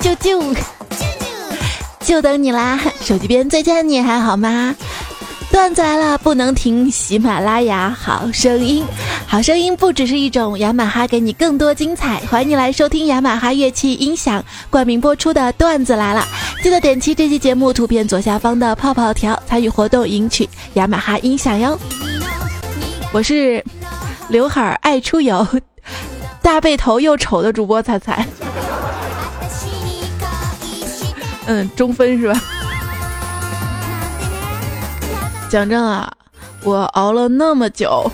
啾啾，就等你啦！手机边最亲的你还好吗？段子来了，不能停！喜马拉雅好声音，好声音不只是一种，雅马哈给你更多精彩。欢迎你来收听雅马哈乐器音响冠名播出的段子来了，记得点击这期节目图片左下方的泡泡条，参与活动赢取雅马哈音响哟。我是刘海爱出游，大背头又丑的主播彩彩。嗯，中分是吧？讲真啊，我熬了那么久，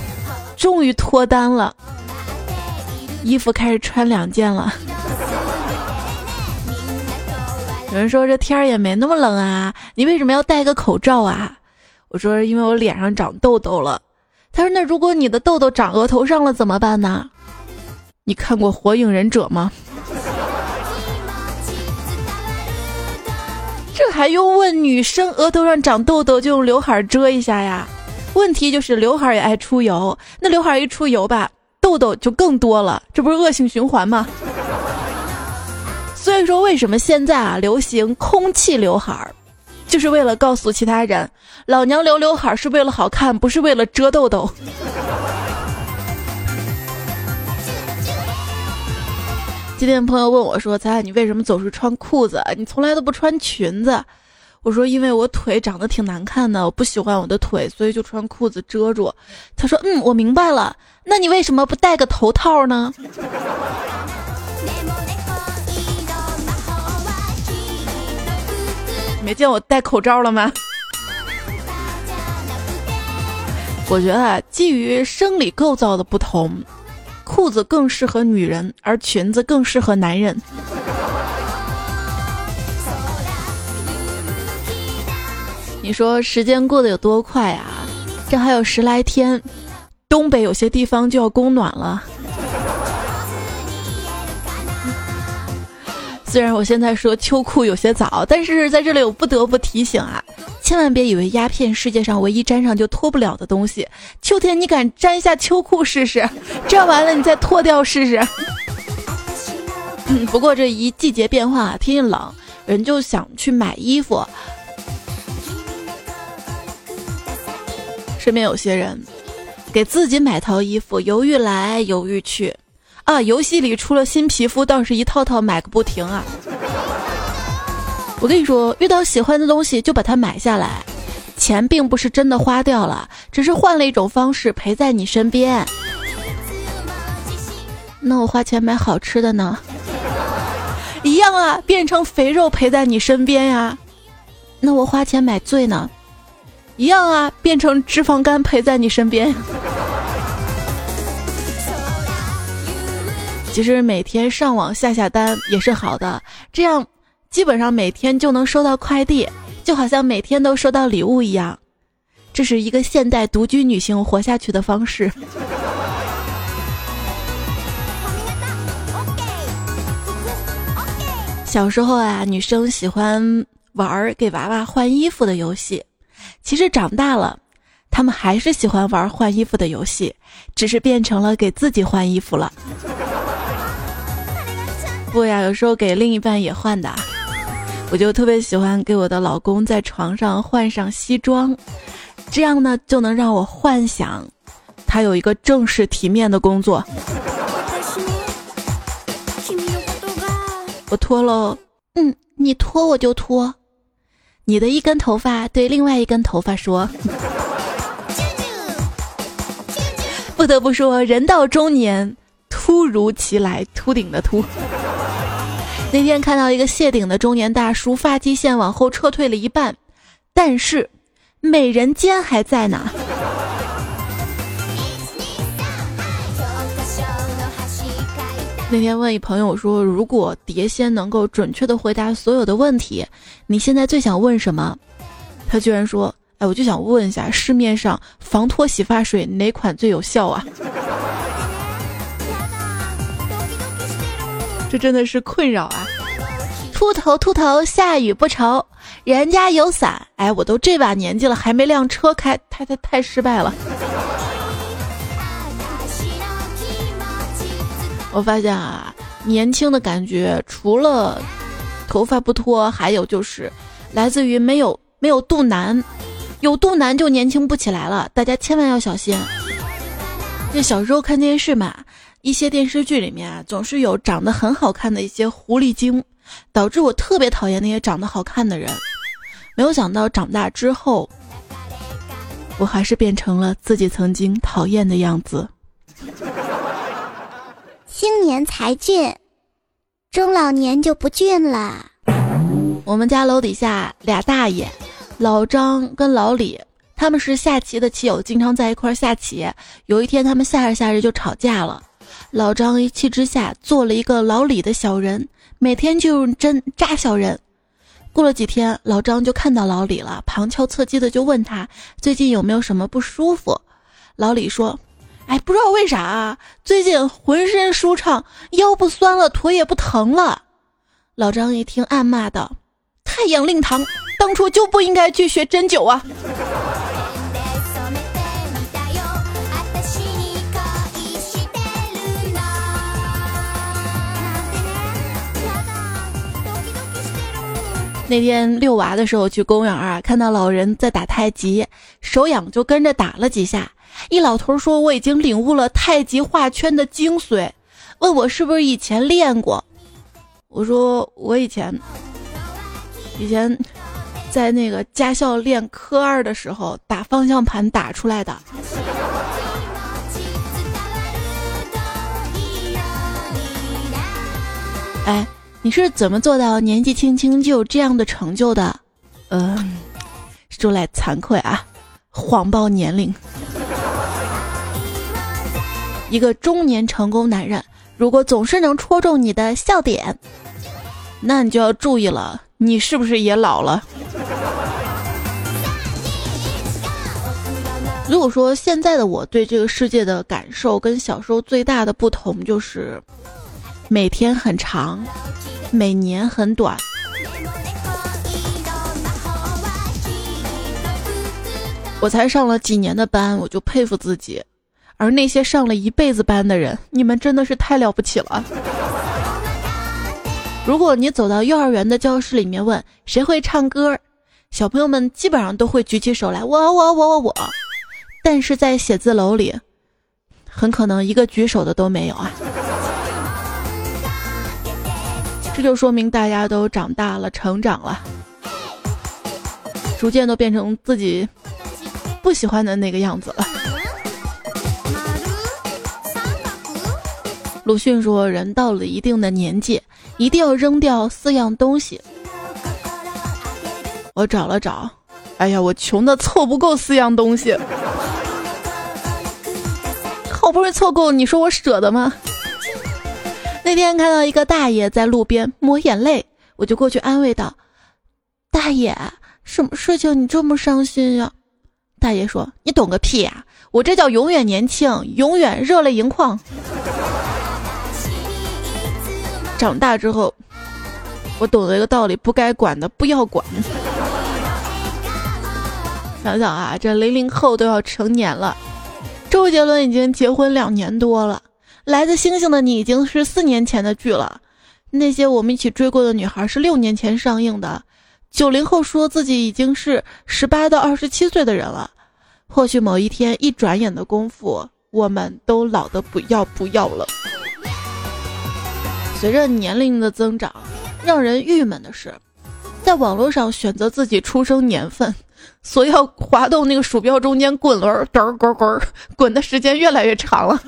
终于脱单了，衣服开始穿两件了。有人说这天儿也没那么冷啊，你为什么要戴个口罩啊？我说因为我脸上长痘痘了。他说那如果你的痘痘长额头上了怎么办呢？你看过《火影忍者》吗？这还用问？女生额头上长痘痘就用刘海遮一下呀？问题就是刘海也爱出油，那刘海一出油吧，痘痘就更多了，这不是恶性循环吗？所以说，为什么现在啊流行空气刘海，就是为了告诉其他人，老娘留刘海是为了好看，不是为了遮痘痘。今天朋友问我说：“彩彩，你为什么总是穿裤子？你从来都不穿裙子？”我说：“因为我腿长得挺难看的，我不喜欢我的腿，所以就穿裤子遮住。”他说：“嗯，我明白了。那你为什么不戴个头套呢？”没见我戴口罩了吗？我觉得基于生理构造的不同。裤子更适合女人，而裙子更适合男人。你说时间过得有多快啊？这还有十来天，东北有些地方就要供暖了。虽然我现在说秋裤有些早，但是在这里我不得不提醒啊，千万别以为鸦片世界上唯一沾上就脱不了的东西。秋天你敢沾一下秋裤试试？沾完了你再脱掉试试。嗯，不过这一季节变化，天气冷，人就想去买衣服。身边有些人给自己买套衣服，犹豫来犹豫去。啊，游戏里出了新皮肤，倒是一套套买个不停啊！我跟你说，遇到喜欢的东西就把它买下来，钱并不是真的花掉了，只是换了一种方式陪在你身边。那我花钱买好吃的呢？一样啊，变成肥肉陪在你身边呀。那我花钱买醉呢？一样啊，变成脂肪肝陪在你身边。其实每天上网下下单也是好的，这样基本上每天就能收到快递，就好像每天都收到礼物一样。这是一个现代独居女性活下去的方式。小时候啊，女生喜欢玩给娃娃换衣服的游戏，其实长大了，她们还是喜欢玩换衣服的游戏，只是变成了给自己换衣服了。不呀，有时候给另一半也换的，我就特别喜欢给我的老公在床上换上西装，这样呢就能让我幻想他有一个正式体面的工作。我脱喽，嗯，你脱我就脱，你的一根头发对另外一根头发说，不得不说，人到中年突如其来，秃顶的秃。那天看到一个谢顶的中年大叔，发际线往后撤退了一半，但是美人尖还在呢。那天问一朋友说：“如果碟仙能够准确的回答所有的问题，你现在最想问什么？”他居然说：“哎，我就想问一下，市面上防脱洗发水哪款最有效啊？”这真的是困扰啊！秃头秃头，下雨不愁，人家有伞。哎，我都这把年纪了，还没辆车开，太太太失败了。我发现啊，年轻的感觉除了头发不脱，还有就是来自于没有没有肚腩，有肚腩就年轻不起来了，大家千万要小心。这小时候看电视嘛，一些电视剧里面啊，总是有长得很好看的一些狐狸精，导致我特别讨厌那些长得好看的人。没有想到长大之后，我还是变成了自己曾经讨厌的样子。青年才俊，中老年就不俊了。我们家楼底下俩大爷，老张跟老李，他们是下棋的棋友，经常在一块下棋。有一天，他们下着下着就吵架了。老张一气之下做了一个老李的小人，每天就用针扎小人。过了几天，老张就看到老李了，旁敲侧击的就问他最近有没有什么不舒服。老李说：“哎，不知道为啥啊，最近浑身舒畅，腰不酸了，腿也不疼了。”老张一听，暗骂道：“太阳令堂，当初就不应该去学针灸啊！”那天遛娃的时候去公园啊，看到老人在打太极，手痒就跟着打了几下。一老头说：“我已经领悟了太极画圈的精髓。”问我是不是以前练过？我说我以前以前在那个驾校练科二的时候打方向盘打出来的。哎。你是怎么做到年纪轻轻就有这样的成就的？嗯，说来惭愧啊，谎报年龄。一个中年成功男人，如果总是能戳中你的笑点，那你就要注意了，你是不是也老了？如果说现在的我对这个世界的感受跟小时候最大的不同就是，每天很长。每年很短，我才上了几年的班，我就佩服自己。而那些上了一辈子班的人，你们真的是太了不起了。如果你走到幼儿园的教室里面问谁会唱歌，小朋友们基本上都会举起手来，我我我我我。但是在写字楼里，很可能一个举手的都没有啊。这就说明大家都长大了，成长了，逐渐都变成自己不喜欢的那个样子了。鲁迅说：“人到了一定的年纪，一定要扔掉四样东西。”我找了找，哎呀，我穷的凑不够四样东西，好不容易凑够，你说我舍得吗？那天看到一个大爷在路边抹眼泪，我就过去安慰道：“大爷，什么事情你这么伤心呀？”大爷说：“你懂个屁呀！我这叫永远年轻，永远热泪盈眶。长大之后，我懂得一个道理：不该管的不要管。想想啊，这零零后都要成年了，周杰伦已经结婚两年多了。”来自星星的你已经是四年前的剧了，那些我们一起追过的女孩是六年前上映的。九零后说自己已经是十八到二十七岁的人了，或许某一天一转眼的功夫，我们都老得不要不要了。随着年龄的增长，让人郁闷的是，在网络上选择自己出生年份，所要滑动那个鼠标中间滚轮，滚滚滚，滚的时间越来越长了。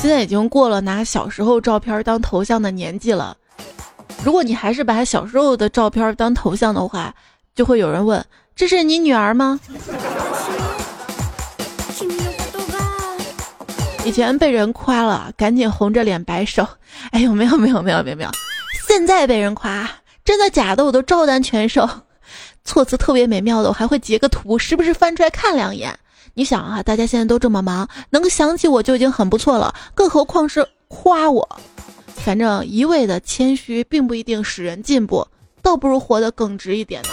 现在已经过了拿小时候照片当头像的年纪了。如果你还是把小时候的照片当头像的话，就会有人问：“这是你女儿吗？”以前被人夸了，赶紧红着脸摆手：“哎呦，没有没有没有没有没有。”现在被人夸，真的假的我都照单全收，措辞特别美妙的我还会截个图，时不时翻出来看两眼。你想啊，大家现在都这么忙，能想起我就已经很不错了，更何况是夸我。反正一味的谦虚并不一定使人进步，倒不如活得耿直一点呢。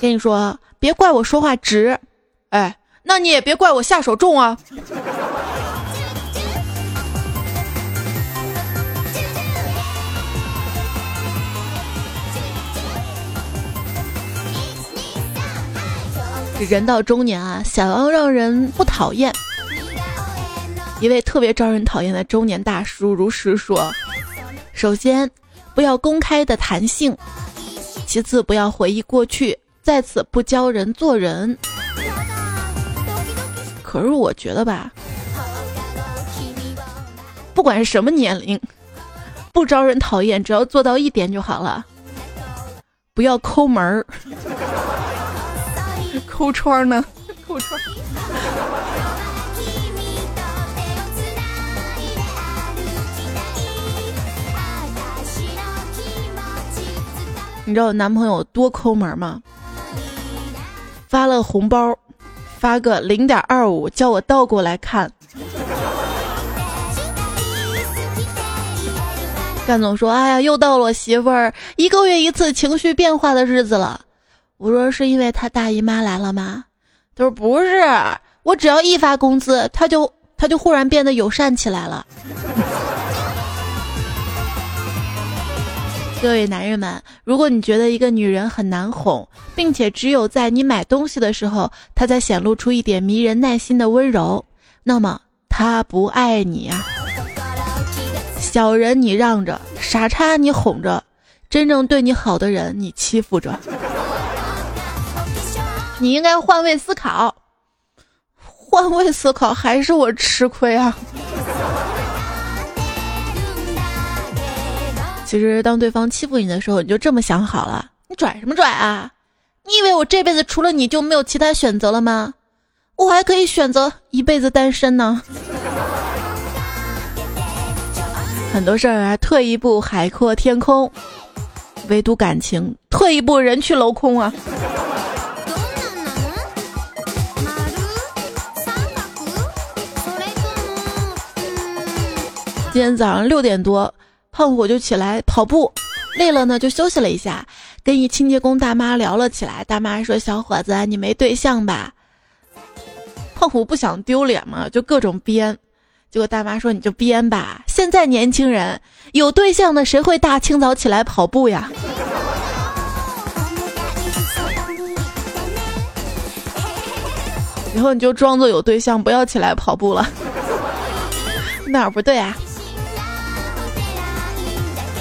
跟你说，别怪我说话直，哎，那你也别怪我下手重啊。人到中年啊，想要让人不讨厌，一位特别招人讨厌的中年大叔如实说：首先，不要公开的谈性；其次，不要回忆过去；再次，不教人做人。可是我觉得吧，不管是什么年龄，不招人讨厌，只要做到一点就好了，不要抠门儿。抠窗呢？抠窗。你知道我男朋友多抠门吗？发了红包，发个零点二五，叫我倒过来看。干总说：“哎呀，又到了我媳妇儿一个月一次情绪变化的日子了。”我说是因为他大姨妈来了吗？他说不是，我只要一发工资，他就他就忽然变得友善起来了。各位男人们，如果你觉得一个女人很难哄，并且只有在你买东西的时候，她才显露出一点迷人耐心的温柔，那么她不爱你啊！小人你让着，傻叉你哄着，真正对你好的人你欺负着。你应该换位思考，换位思考还是我吃亏啊！其实当对方欺负你的时候，你就这么想好了，你拽什么拽啊？你以为我这辈子除了你就没有其他选择了吗？我还可以选择一辈子单身呢。很多事儿啊，退一步海阔天空，唯独感情，退一步人去楼空啊。今天早上六点多，胖虎就起来跑步，累了呢就休息了一下，跟一清洁工大妈聊了起来。大妈说：“小伙子，你没对象吧？”胖虎不想丢脸嘛，就各种编。结果大妈说：“你就编吧，现在年轻人有对象的谁会大清早起来跑步呀？”以后你就装作有对象，不要起来跑步了。哪儿不对啊？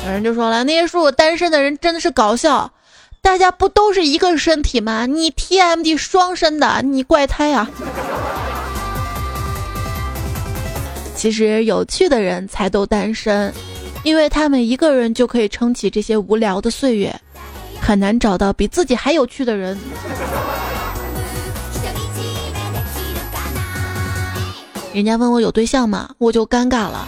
有人就说了，那些说我单身的人真的是搞笑，大家不都是一个身体吗？你 TMD 双身的，你怪胎啊！其实有趣的人才都单身，因为他们一个人就可以撑起这些无聊的岁月，很难找到比自己还有趣的人。人家问我有对象吗？我就尴尬了。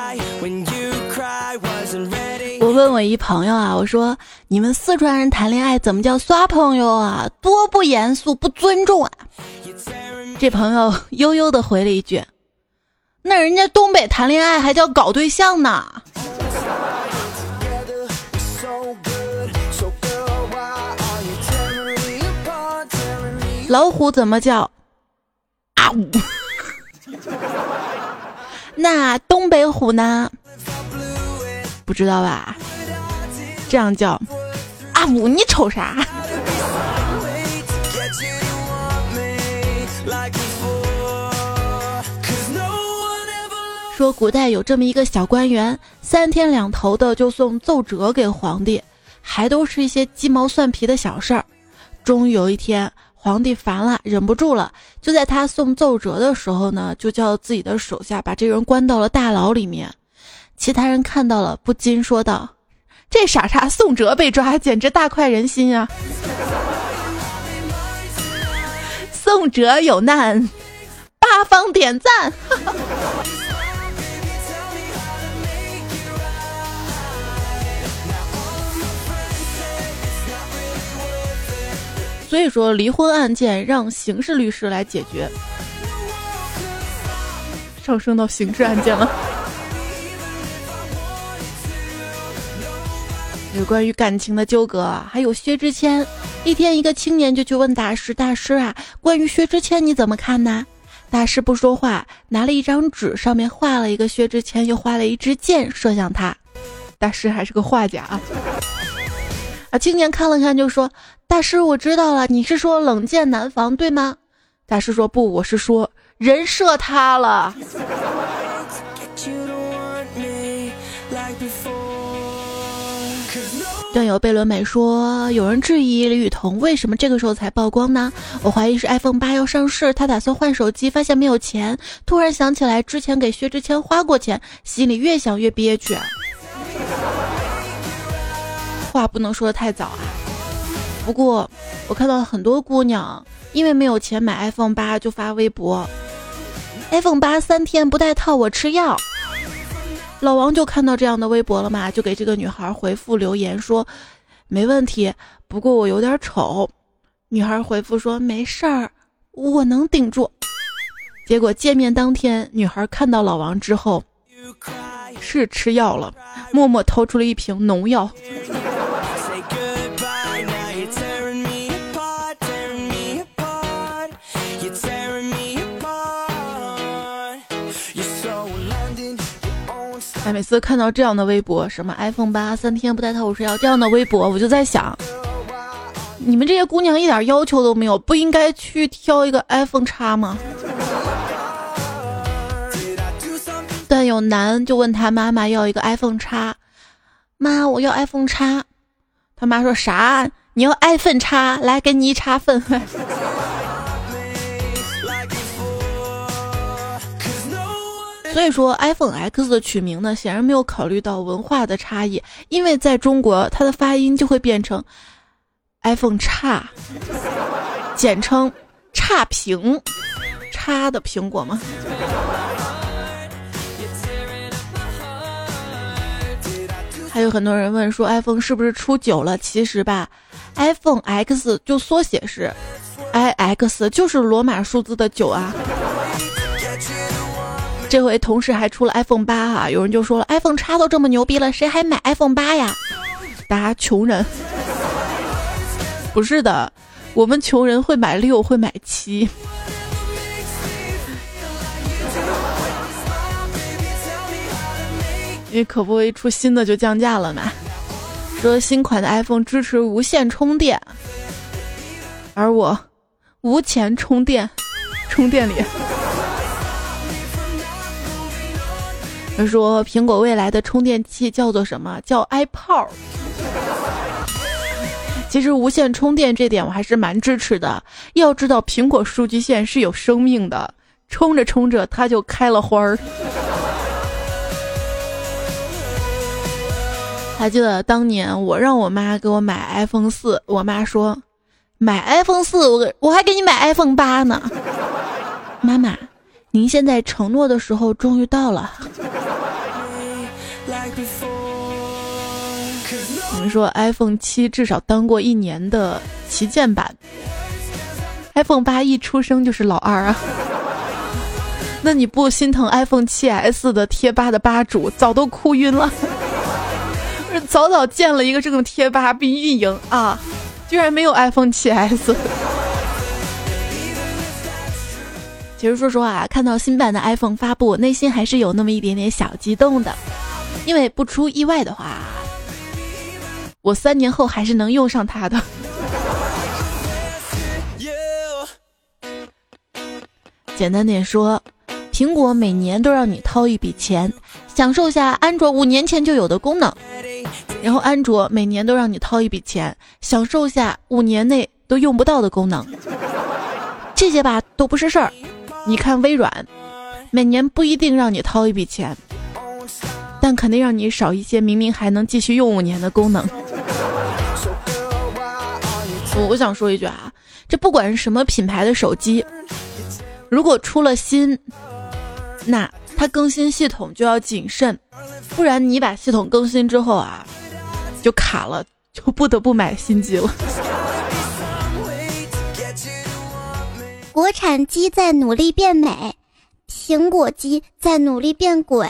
问我一朋友啊，我说你们四川人谈恋爱怎么叫耍朋友啊？多不严肃，不尊重啊！这朋友悠悠的回了一句：“那人家东北谈恋爱还叫搞对象呢。”老虎怎么叫？啊呜！那东北虎呢？不知道吧？这样叫阿五，你瞅啥？说古代有这么一个小官员，三天两头的就送奏折给皇帝，还都是一些鸡毛蒜皮的小事儿。终于有一天，皇帝烦了，忍不住了，就在他送奏折的时候呢，就叫自己的手下把这人关到了大牢里面。其他人看到了不禁说道这傻叉宋哲被抓简直大快人心啊。宋哲有难八方点赞。所以说离婚案件让刑事律师来解决。上升到刑事案件了。有关于感情的纠葛，还有薛之谦。一天，一个青年就去问大师：“大师啊，关于薛之谦你怎么看呢？”大师不说话，拿了一张纸，上面画了一个薛之谦，又画了一支箭射向他。大师还是个画家啊！啊，青年看了看就说：“大师，我知道了，你是说冷箭难防，对吗？”大师说：“不，我是说人射他了。” 段友贝伦美说：“有人质疑李雨桐为什么这个时候才曝光呢？我怀疑是 iPhone 八要上市，他打算换手机，发现没有钱，突然想起来之前给薛之谦花过钱，心里越想越憋屈。话不能说的太早啊。不过我看到很多姑娘因为没有钱买 iPhone 八，就发微博：iPhone 八三天不带套我吃药。”老王就看到这样的微博了嘛，就给这个女孩回复留言说：“没问题，不过我有点丑。”女孩回复说：“没事儿，我能顶住。”结果见面当天，女孩看到老王之后，是吃药了，默默掏出了一瓶农药。哎，每次看到这样的微博，什么 iPhone 八三天不带套我睡觉这样的微博，我就在想，你们这些姑娘一点要求都没有，不应该去挑一个 iPhone 叉吗？但有男就问他妈妈要一个 iPhone 叉，妈，我要 iPhone 叉，他妈说啥？你要 iPhone 叉，来给你一叉粪。所以说，iPhone X 的取名呢，显然没有考虑到文化的差异，因为在中国，它的发音就会变成 iPhone 叉，简称差评，差的苹果吗？还有很多人问说，iPhone 是不是出九了？其实吧，iPhone X 就缩写是 iX，就是罗马数字的九啊。这回同时还出了 iPhone 八哈，有人就说了，iPhone 叉都这么牛逼了，谁还买 iPhone 八呀？大家穷人，不是的，我们穷人会买六，会买七。因为可不可以出新的就降价了嘛？说新款的 iPhone 支持无线充电，而我无钱充电，充电里。他说：“苹果未来的充电器叫做什么？叫 iPod。其实无线充电这点我还是蛮支持的。要知道，苹果数据线是有生命的，充着充着它就开了花儿。还记得当年我让我妈给我买 iPhone 四，我妈说买 iPhone 四，我我还给你买 iPhone 八呢。妈妈，您现在承诺的时候终于到了。”们说 iPhone 七至少当过一年的旗舰版，iPhone 八一出生就是老二啊！那你不心疼 iPhone 七 S 的贴吧的吧主早都哭晕了？早早建了一个这种贴吧并运营啊，居然没有 iPhone 七 S。其实说实话，看到新版的 iPhone 发布，内心还是有那么一点点小激动的。因为不出意外的话，我三年后还是能用上它的。简单点说，苹果每年都让你掏一笔钱，享受下安卓五年前就有的功能；然后安卓每年都让你掏一笔钱，享受下五年内都用不到的功能。这些吧都不是事儿。你看微软，每年不一定让你掏一笔钱。但肯定让你少一些明明还能继续用五年的功能。我我想说一句啊，这不管是什么品牌的手机，如果出了新，那它更新系统就要谨慎，不然你把系统更新之后啊，就卡了，就不得不买新机了。国产机在努力变美，苹果机在努力变鬼。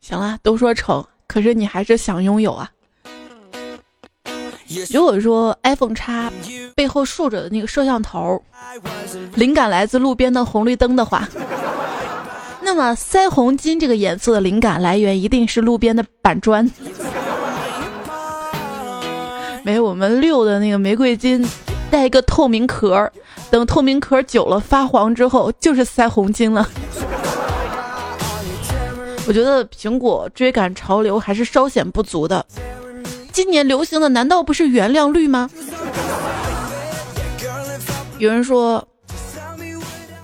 行了，都说丑，可是你还是想拥有啊。如果说 iPhone 叉背后竖着的那个摄像头，灵感来自路边的红绿灯的话，那么腮红金这个颜色的灵感来源一定是路边的板砖。没我们六的那个玫瑰金带一个透明壳，等透明壳久了发黄之后，就是腮红金了。我觉得苹果追赶潮流还是稍显不足的。今年流行的难道不是原谅绿吗？有人说，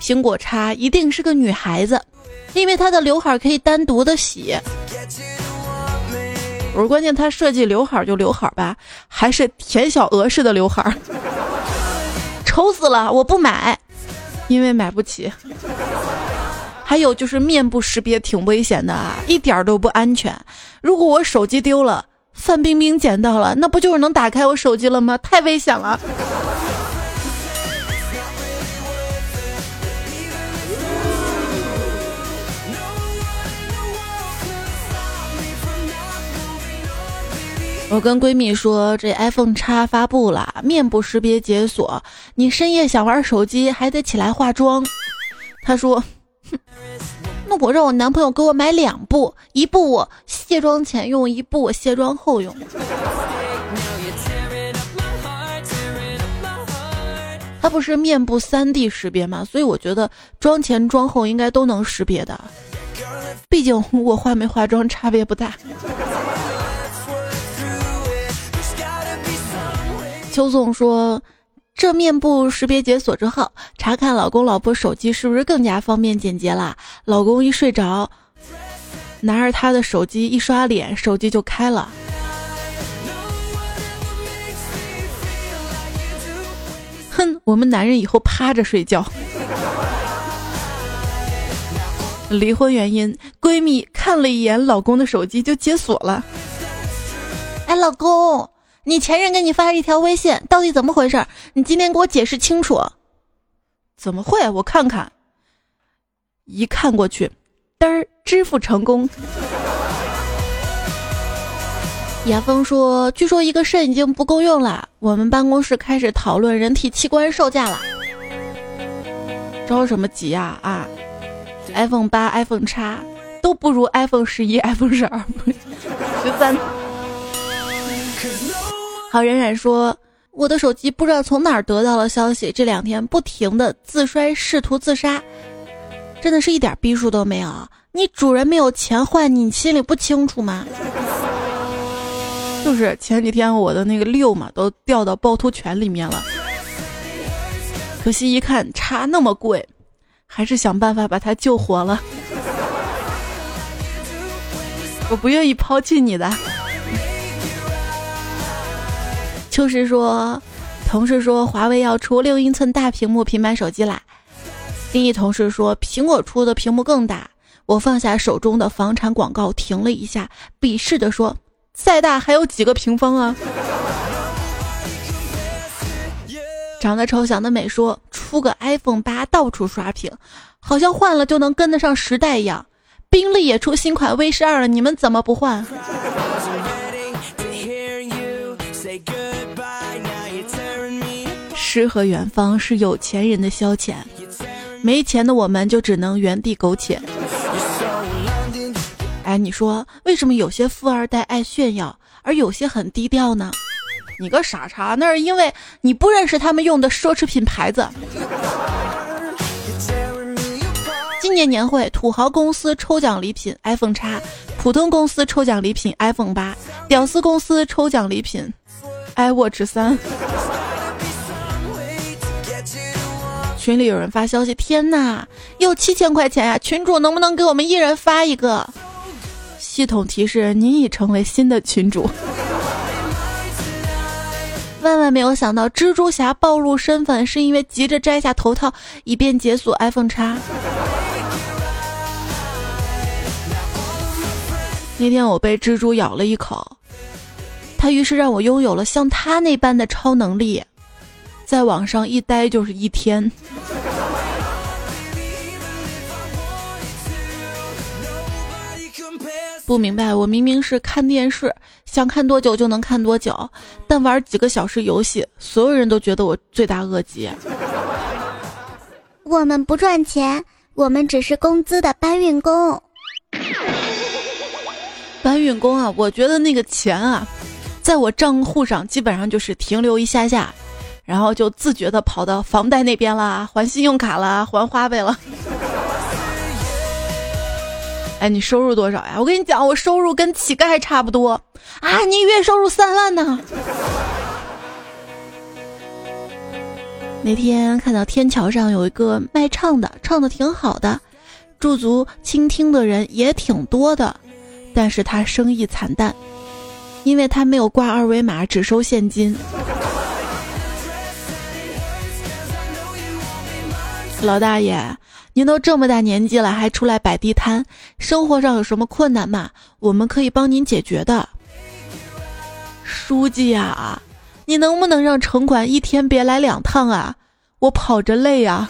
苹果叉一定是个女孩子，因为她的刘海可以单独的洗。我说关键他设计刘海就刘海吧，还是田小娥式的刘海，丑死了！我不买，因为买不起。还有就是面部识别挺危险的啊，一点都不安全。如果我手机丢了。范冰冰捡到了，那不就是能打开我手机了吗？太危险了。我跟闺蜜说，这 iPhone 叉发布了，面部识别解锁，你深夜想玩手机还得起来化妆。她说。哼。那我让我男朋友给我买两部，一部我卸妆前用，一部我卸妆后用。它不是面部三 D 识别吗？所以我觉得妆前妆后应该都能识别的。毕竟我化没化妆差别不大。邱总说。这面部识别解锁之后，查看老公老婆手机是不是更加方便简洁啦？老公一睡着，拿着他的手机一刷脸，手机就开了。哼，我们男人以后趴着睡觉。离婚原因，闺蜜看了一眼老公的手机就解锁了。哎，老公。你前任给你发了一条微信，到底怎么回事？你今天给我解释清楚。怎么会？我看看。一看过去，嘚儿，支付成功。严峰说：“据说一个肾已经不够用了，我们办公室开始讨论人体器官售价了。”着什么急呀？啊，iPhone 八、iPhone 叉都不如 iPhone 十一、iPhone 十二、十三。好，冉冉说：“我的手机不知道从哪儿得到了消息，这两天不停的自摔，试图自杀，真的是一点逼数都没有。你主人没有钱换你，你心里不清楚吗？就是前几天我的那个六嘛，都掉到趵突泉里面了，可惜一看差那么贵，还是想办法把它救活了。我不愿意抛弃你的。”秋实说，同事说华为要出六英寸大屏幕平板手机啦。另一同事说苹果出的屏幕更大。我放下手中的房产广告，停了一下，鄙视的说：“再大还有几个平方啊？”长得丑想得美说出个 iPhone 八到处刷屏，好像换了就能跟得上时代一样。宾利也出新款 V 十二了，你们怎么不换？诗和远方是有钱人的消遣，没钱的我们就只能原地苟且。哎，你说为什么有些富二代爱炫耀，而有些很低调呢？你个傻叉，那是因为你不认识他们用的奢侈品牌子。今年年会，土豪公司抽奖礼品 iPhone 叉，普通公司抽奖礼品 iPhone 八，屌丝公司抽奖礼品 iWatch 三。群里有人发消息，天哪，又七千块钱呀！群主能不能给我们一人发一个？系统提示：您已成为新的群主。万万没有想到，蜘蛛侠暴露身份是因为急着摘下头套，以便解锁 iPhone 叉。那天我被蜘蛛咬了一口，他于是让我拥有了像他那般的超能力。在网上一待就是一天。不明白，我明明是看电视，想看多久就能看多久，但玩几个小时游戏，所有人都觉得我罪大恶极。我们不赚钱，我们只是工资的搬运工。搬运工啊，我觉得那个钱啊，在我账户上基本上就是停留一下下，然后就自觉的跑到房贷那边啦，还信用卡啦，还花呗了。哎，你收入多少呀？我跟你讲，我收入跟乞丐差不多啊！你月收入三万呢。那天看到天桥上有一个卖唱的，唱的挺好的，驻足倾听的人也挺多的，但是他生意惨淡，因为他没有挂二维码，只收现金。老大爷。您都这么大年纪了，还出来摆地摊，生活上有什么困难吗？我们可以帮您解决的。书记啊，你能不能让城管一天别来两趟啊？我跑着累呀。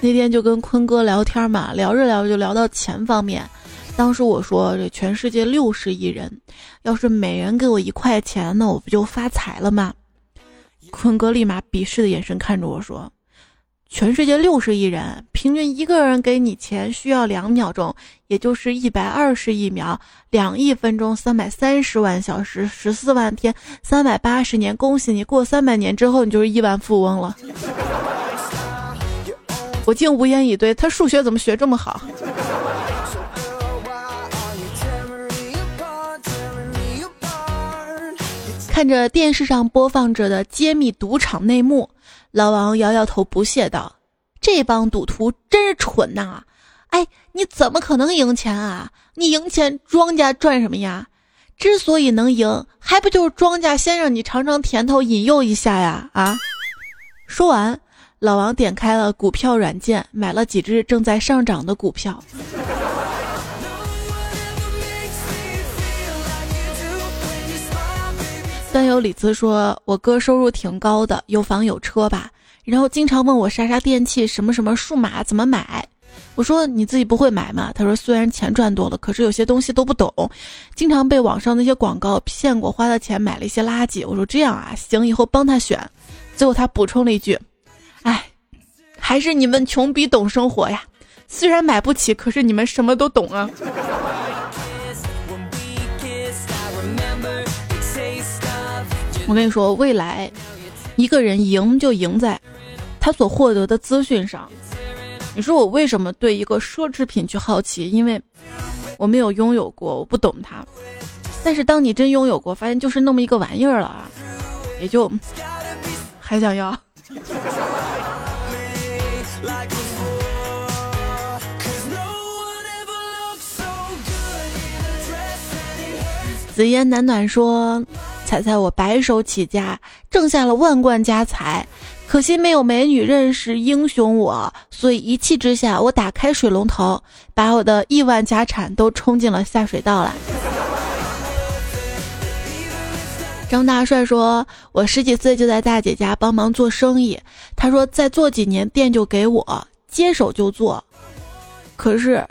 那天就跟坤哥聊天嘛，聊着聊着就聊到钱方面。当时我说，这全世界六十亿人，要是每人给我一块钱，那我不就发财了吗？坤哥立马鄙视的眼神看着我说：“全世界六十亿人，平均一个人给你钱需要两秒钟，也就是一百二十亿秒，两亿分钟，三百三十万小时，十四万天，三百八十年。恭喜你，过三百年之后，你就是亿万富翁了。”我竟无言以对，他数学怎么学这么好？看着电视上播放着的揭秘赌场内幕，老王摇摇头，不屑道：“这帮赌徒真是蠢呐！哎，你怎么可能赢钱啊？你赢钱，庄家赚什么呀？之所以能赢，还不就是庄家先让你尝尝甜头，引诱一下呀？啊！”说完，老王点开了股票软件，买了几只正在上涨的股票。段友李子说：“我哥收入挺高的，有房有车吧，然后经常问我啥啥电器什么什么数码怎么买。我说你自己不会买吗？他说虽然钱赚多了，可是有些东西都不懂，经常被网上那些广告骗过，花的钱买了一些垃圾。我说这样啊，行，以后帮他选。最后他补充了一句：哎，还是你们穷逼懂生活呀，虽然买不起，可是你们什么都懂啊。”我跟你说，未来一个人赢就赢在他所获得的资讯上。你说我为什么对一个奢侈品去好奇？因为我没有拥有过，我不懂它。但是当你真拥有过，发现就是那么一个玩意儿了啊，也就还想要。紫烟暖暖说。猜猜我白手起家，挣下了万贯家财，可惜没有美女认识英雄我，所以一气之下，我打开水龙头，把我的亿万家产都冲进了下水道了。张大帅说：“我十几岁就在大姐家帮忙做生意，他说再做几年店就给我接手就做，可是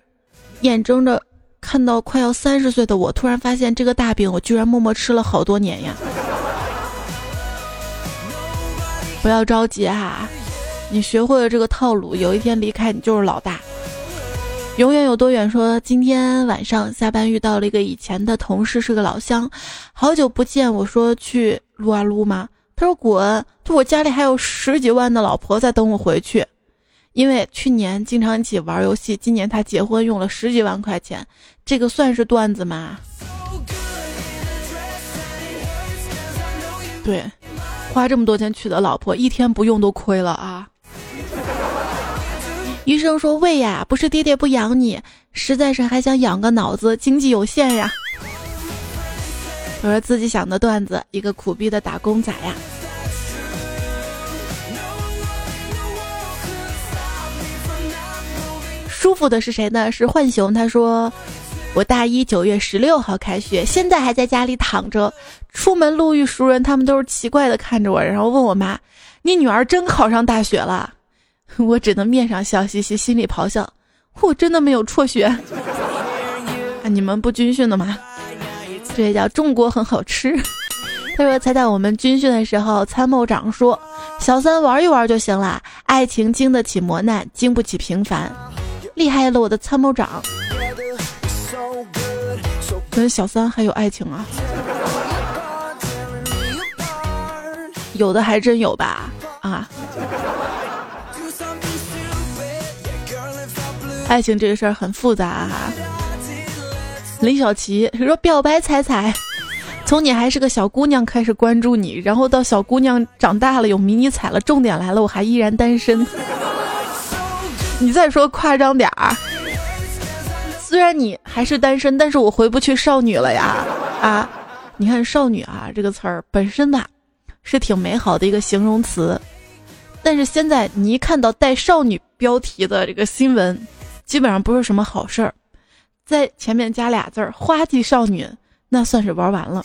眼睁着。”看到快要三十岁的我，突然发现这个大饼我居然默默吃了好多年呀！不要着急哈，你学会了这个套路，有一天离开你就是老大。永远有多远？说今天晚上下班遇到了一个以前的同事，是个老乡，好久不见。我说去撸啊撸吗？他说滚，就我家里还有十几万的老婆在等我回去。因为去年经常一起玩游戏，今年他结婚用了十几万块钱，这个算是段子吗？对，花这么多钱娶的老婆，一天不用都亏了啊！医生说喂呀，不是爹爹不养你，实在是还想养个脑子，经济有限呀。我说自己想的段子，一个苦逼的打工仔呀。舒服的是谁呢？是浣熊。他说：“我大一九月十六号开学，现在还在家里躺着。出门路遇熟人，他们都是奇怪的看着我，然后问我妈：“你女儿真考上大学了？”我只能面上笑嘻嘻，心里咆哮：“我真的没有辍学。”啊，你们不军训的吗？这叫中国很好吃。他说：“猜猜我们军训的时候，参谋长说，小三玩一玩就行了，爱情经得起磨难，经不起平凡。厉害了，我的参谋长。”跟小三还有爱情啊？有的还真有吧？啊！爱情这个事儿很复杂哈。李小琪说：“表白彩彩，从你还是个小姑娘开始关注你，然后到小姑娘长大了有迷你彩了，重点来了，我还依然单身。你再说夸张点儿。”虽然你还是单身，但是我回不去少女了呀！啊，你看“少女”啊这个词儿本身吧，是挺美好的一个形容词，但是现在你一看到带“少女”标题的这个新闻，基本上不是什么好事儿。在前面加俩字儿“花季少女”，那算是玩完了。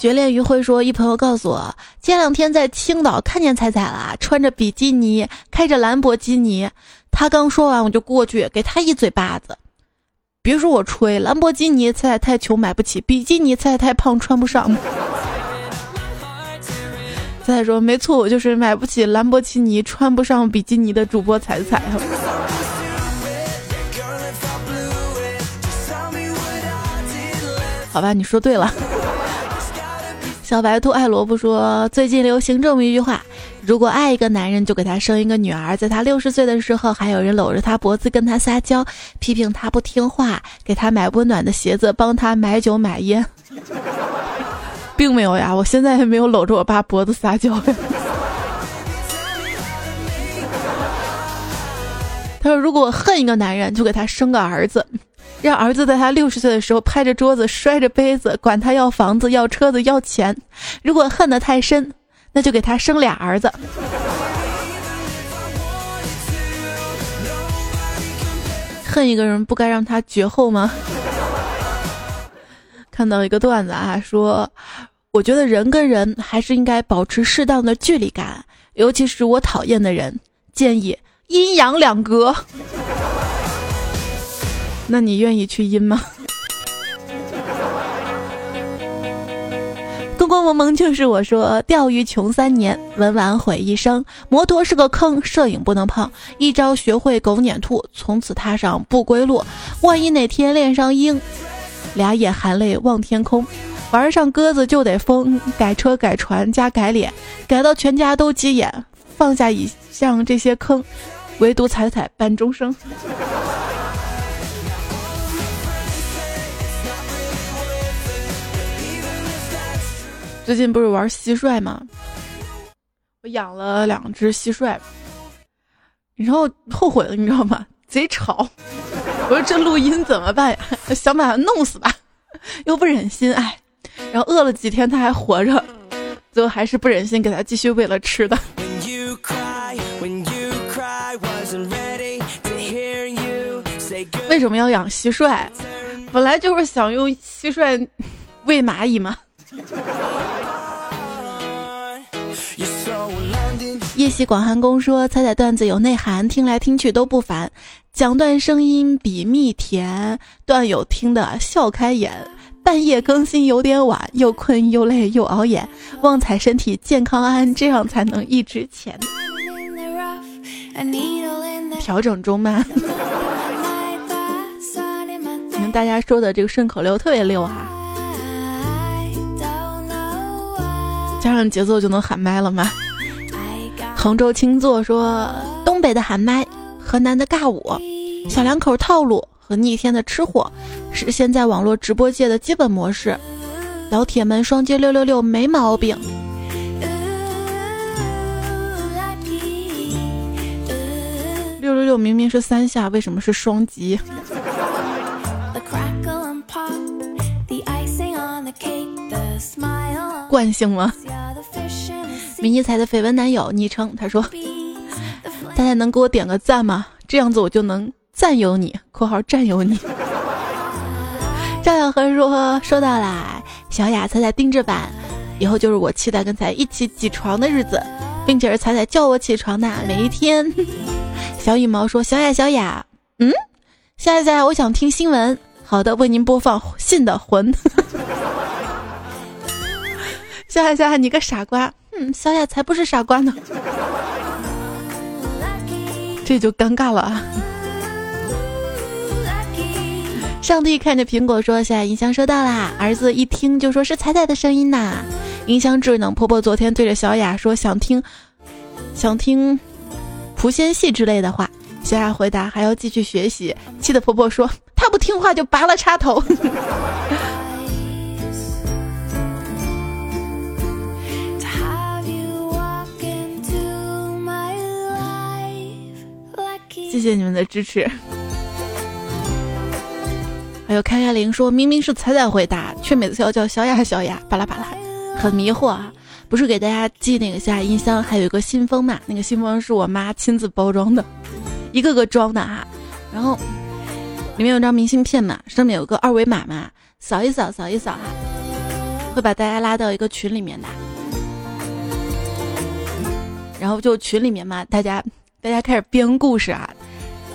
绝恋余晖说：“一朋友告诉我，前两天在青岛看见彩彩了，穿着比基尼，开着兰博基尼。他刚说完，我就过去给他一嘴巴子。别说我吹，兰博基尼彩彩太穷买不起，比基尼彩彩太胖穿不上。彩彩说：没错，我就是买不起兰博基尼，穿不上比基尼的主播彩彩。好吧，你说对了。”小白兔爱萝卜说：“最近流行这么一句话，如果爱一个男人，就给他生一个女儿。在他六十岁的时候，还有人搂着他脖子跟他撒娇，批评他不听话，给他买温暖的鞋子，帮他买酒买烟。并没有呀，我现在也没有搂着我爸脖子撒娇呀。”他说：“如果恨一个男人，就给他生个儿子。”让儿子在他六十岁的时候拍着桌子摔着杯子，管他要房子要车子要钱。如果恨得太深，那就给他生俩儿子。恨一个人不该让他绝后吗？看到一个段子啊，说我觉得人跟人还是应该保持适当的距离感，尤其是我讨厌的人，建议阴阳两隔。那你愿意去阴吗？公公萌萌就是我说，钓鱼穷三年，文玩毁一生。摩托是个坑，摄影不能碰。一朝学会狗撵兔，从此踏上不归路。万一哪天恋上鹰，俩眼含泪望天空。玩上鸽子就得疯，改车改船加改脸，改到全家都急眼。放下以上这些坑，唯独踩踩伴终生。最近不是玩蟋蟀吗？我养了两只蟋蟀，然后后悔了，你知道吗？贼吵！我说这录音怎么办呀？想把它弄死吧，又不忍心，哎。然后饿了几天，它还活着，最后还是不忍心给它继续喂了吃的。为什么要养蟋蟀？本来就是想用蟋蟀喂蚂蚁嘛。夜袭广寒宫说：“彩彩段子有内涵，听来听去都不烦。讲段声音比蜜甜，段友听得笑开眼。半夜更新有点晚，又困又累又熬夜。旺财身体健康安，这样才能一直前。调整中吗？你们大家说的这个顺口溜特别溜哈。”加上节奏就能喊麦了吗？杭州青座说：“东北的喊麦，河南的尬舞，小两口套路和逆天的吃货，是现在网络直播界的基本模式。老铁们双击六六六没毛病。六六六明明是三下，为什么是双击？”惯性吗？迷你彩的绯闻男友昵称他说：“彩彩能给我点个赞吗？这样子我就能占有你（括号占有你）。赵小河说：“收到啦，小雅彩彩定制版，以后就是我期待跟彩一起起床的日子，并且是彩彩叫我起床的每一天。”小羽毛说：“小雅，小雅，嗯，小雅，小雅，我想听新闻。好的，为您播放信的魂。小雅，小雅，你个傻瓜。嗯，小雅才不是傻瓜呢。这就尴尬了啊。”上帝看着苹果说：“小雅音箱收到啦。”儿子一听就说是彩彩的声音呐。音箱智能。婆婆昨天对着小雅说：“想听，想听。”莆仙戏之类的话，小雅回答还要继续学习。气的婆婆说：“她不听话就拔了插头。”谢谢你们的支持。还有开开铃说明明是彩彩回答，却每次要叫小雅小雅，巴拉巴拉，很迷惑啊。不是给大家寄那个下音箱，还有一个信封嘛？那个信封是我妈亲自包装的，一个个装的哈。然后里面有张明信片嘛，上面有个二维码嘛，扫一扫，扫一扫哈，会把大家拉到一个群里面的。然后就群里面嘛，大家大家开始编故事啊。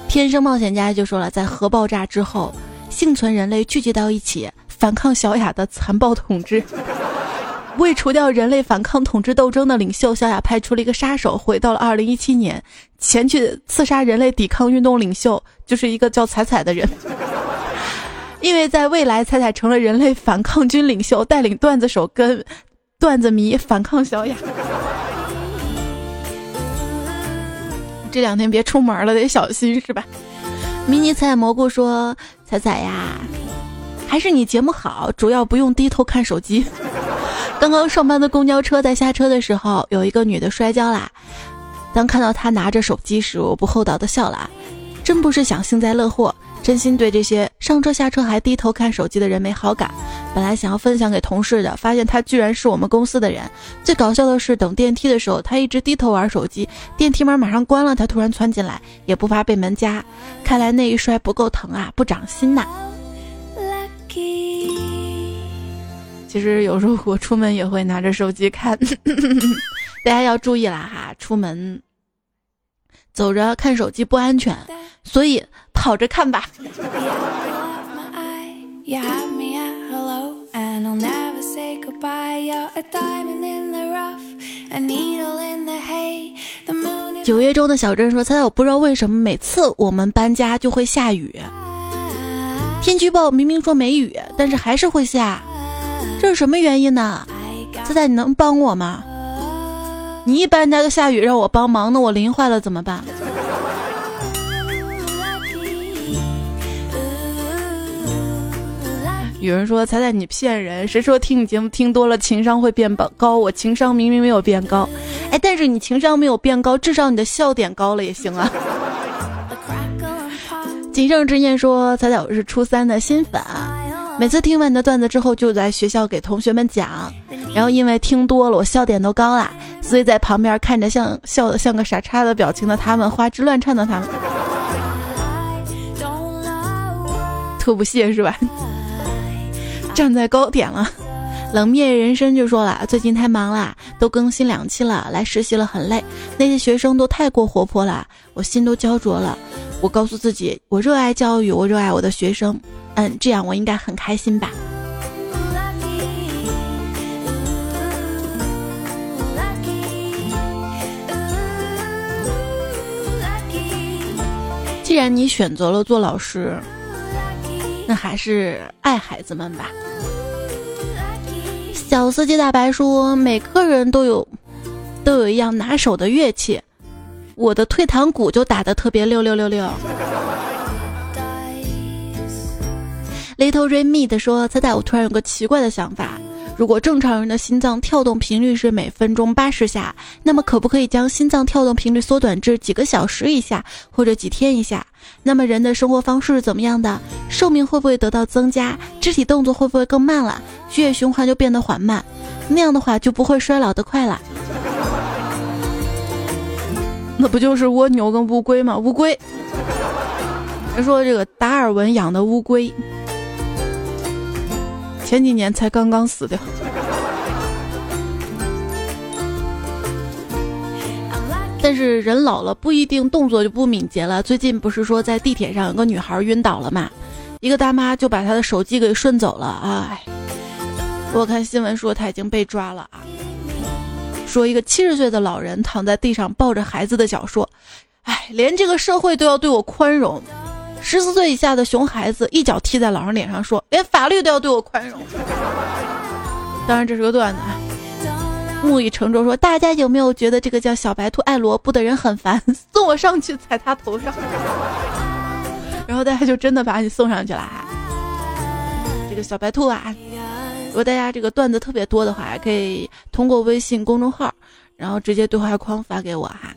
天生冒险家就说了，在核爆炸之后，幸存人类聚集到一起，反抗小雅的残暴统治。为除掉人类反抗统治斗争的领袖，小雅派出了一个杀手，回到了二零一七年，前去刺杀人类抵抗运动领袖，就是一个叫彩彩的人。因为在未来，彩彩成了人类反抗军领袖，带领段子手跟段子迷反抗小雅。这两天别出门了，得小心是吧？迷你彩蘑菇说：“彩彩呀，还是你节目好，主要不用低头看手机。”刚刚上班的公交车在下车的时候，有一个女的摔跤啦。当看到她拿着手机时，我不厚道的笑了。真不是想幸灾乐祸，真心对这些上车下车还低头看手机的人没好感。本来想要分享给同事的，发现他居然是我们公司的人。最搞笑的是，等电梯的时候，他一直低头玩手机，电梯门马上关了，他突然窜进来，也不怕被门夹。看来那一摔不够疼啊，不长心呐。其实有时候我出门也会拿着手机看，大家要注意啦哈！出门走着看手机不安全，所以跑着看吧。九月中的小镇说：“猜猜我不知道为什么每次我们搬家就会下雨，天气预报明明说没雨，但是还是会下。”这是什么原因呢？猜猜你能帮我吗？你一搬家就下雨让我帮忙，那我淋坏了怎么办？有人说彩彩你骗人，谁说听你节目听多了情商会变高？我情商明明没有变高，哎，但是你情商没有变高，至少你的笑点高了也行啊。谨慎之念说彩彩我是初三的新粉。每次听完你的段子之后，就在学校给同学们讲，然后因为听多了，我笑点都高了，所以在旁边看着像笑的像个傻叉的表情的他们，花枝乱颤的他们，特不屑是吧？站在高点了，冷面人生就说了，最近太忙了，都更新两期了，来实习了很累，那些学生都太过活泼了，我心都焦灼了。我告诉自己，我热爱教育，我热爱我的学生。嗯，这样我应该很开心吧。既然你选择了做老师，那还是爱孩子们吧。小司机大白说：“每个人都有，都有一样拿手的乐器，我的退堂鼓就打得特别六六六六。” Little Remy 的说：“猜猜我突然有个奇怪的想法，如果正常人的心脏跳动频率是每分钟八十下，那么可不可以将心脏跳动频率缩短至几个小时以下，或者几天以下？那么人的生活方式是怎么样的？寿命会不会得到增加？肢体动作会不会更慢了？血液循环就变得缓慢？那样的话就不会衰老得快了。”那不就是蜗牛跟乌龟吗？乌龟，人说这个达尔文养的乌龟，前几年才刚刚死掉。但是人老了不一定动作就不敏捷了。最近不是说在地铁上有个女孩晕倒了嘛，一个大妈就把她的手机给顺走了。哎，我看新闻说她已经被抓了啊。说一个七十岁的老人躺在地上抱着孩子的脚说：“哎，连这个社会都要对我宽容。”十四岁以下的熊孩子一脚踢在老人脸上说：“连法律都要对我宽容。”当然这是个段子。啊木已成舟说：“大家有没有觉得这个叫小白兔爱萝卜的人很烦？送我上去踩他头上。”然后大家就真的把你送上去了哈。这个小白兔啊，如果大家这个段子特别多的话，可以通过微信公众号，然后直接对话框发给我哈。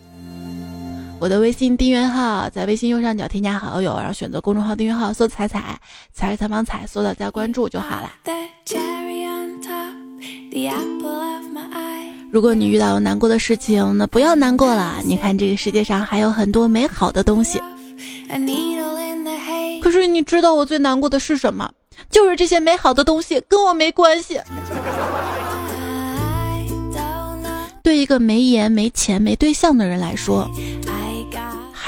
我的微信订阅号在微信右上角添加好友，然后选择公众号订阅号，搜“彩彩”，彩是采访彩，搜到加关注就好了。如果你遇到难过的事情，那不要难过了。你看这个世界上还有很多美好的东西。可是你知道我最难过的是什么？就是这些美好的东西跟我没关系。对一个没颜、没钱、没对象的人来说，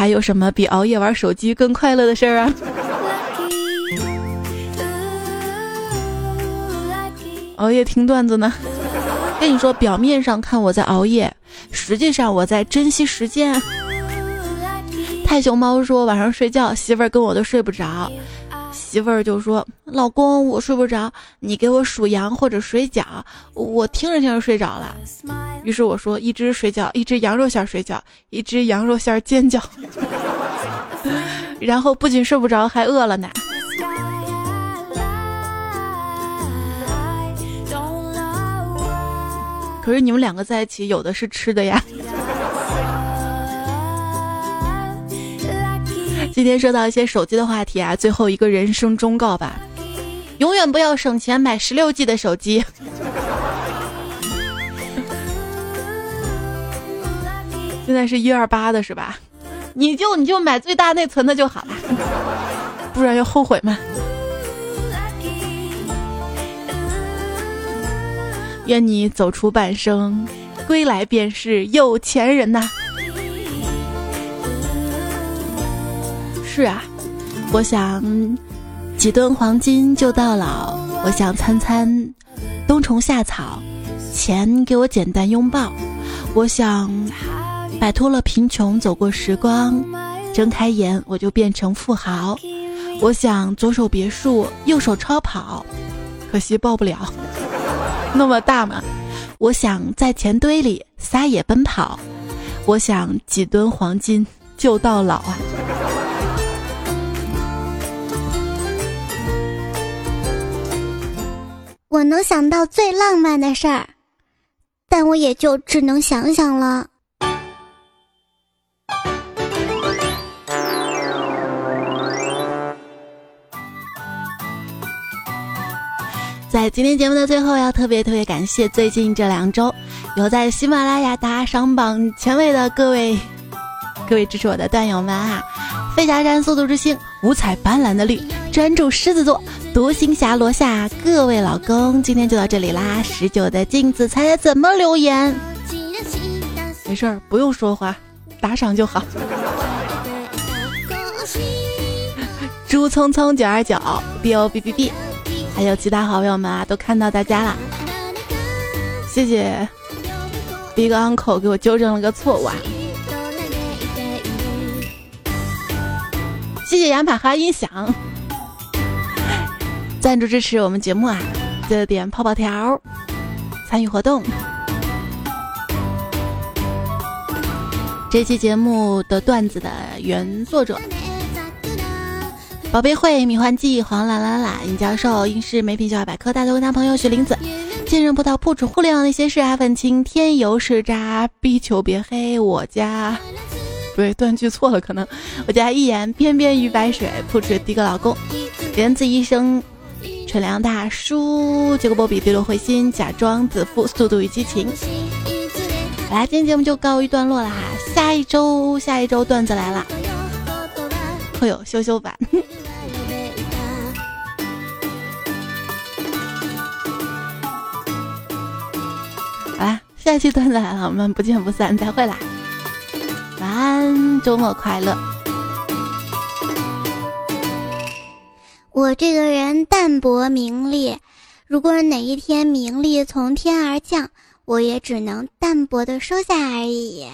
还有什么比熬夜玩手机更快乐的事儿啊？熬夜听段子呢？跟你说，表面上看我在熬夜，实际上我在珍惜时间。太熊猫说晚上睡觉，媳妇儿跟我都睡不着，媳妇儿就说：“老公，我睡不着，你给我数羊或者水饺。”我听着听着睡着了。于是我说：“一只水饺，一只羊肉馅水饺，一只羊肉馅煎饺。”然后不仅睡不着，还饿了呢。可是你们两个在一起，有的是吃的呀。今天说到一些手机的话题啊，最后一个人生忠告吧：永远不要省钱买十六 G 的手机。现在是一二八的是吧？你就你就买最大内存的就好了，不然要后悔吗？愿你走出半生，归来便是有钱人呐！是啊，我想几吨黄金就到老，我想餐餐冬虫夏草，钱给我简单拥抱，我想摆脱了贫穷，走过时光，睁开眼我就变成富豪，我想左手别墅，右手超跑，可惜抱不了。那么大嘛？我想在钱堆里撒野奔跑，我想几吨黄金就到老啊！我能想到最浪漫的事儿，但我也就只能想想了。在今天节目的最后，要特别特别感谢最近这两周有在喜马拉雅打赏榜前位的各位各位支持我的段友们哈！飞侠山速度之星、五彩斑斓的绿、专注狮子座、独行侠罗夏，各位老公，今天就到这里啦！十九的镜子猜猜怎么留言？没事儿，不用说话，打赏就好。朱聪聪九二九 b o b b b。还有其他好朋友们啊，都看到大家了，谢谢 Big Uncle 给我纠正了个错误啊！谢谢雅马哈音响赞助支持我们节目啊！记得点泡泡条参与活动。这期节目的段子的原作者。宝贝会米换季黄啦啦啦，尹教授英式美品小百科大头跟他朋友雪玲子，健身葡萄铺子互联网那些事阿粉青天游是渣逼求别黑我家，不对断句错了可能我家一眼边边鱼白水铺子第一个老公莲子医生纯良大叔杰克波比对落灰心假装子父速度与激情，好啦今天节目就告一段落了哈。下一周下一周段子来了，会有羞羞版。好啦，下期段子来了，我们不见不散，再会啦！晚安，周末快乐。我这个人淡泊名利，如果哪一天名利从天而降，我也只能淡泊的收下而已。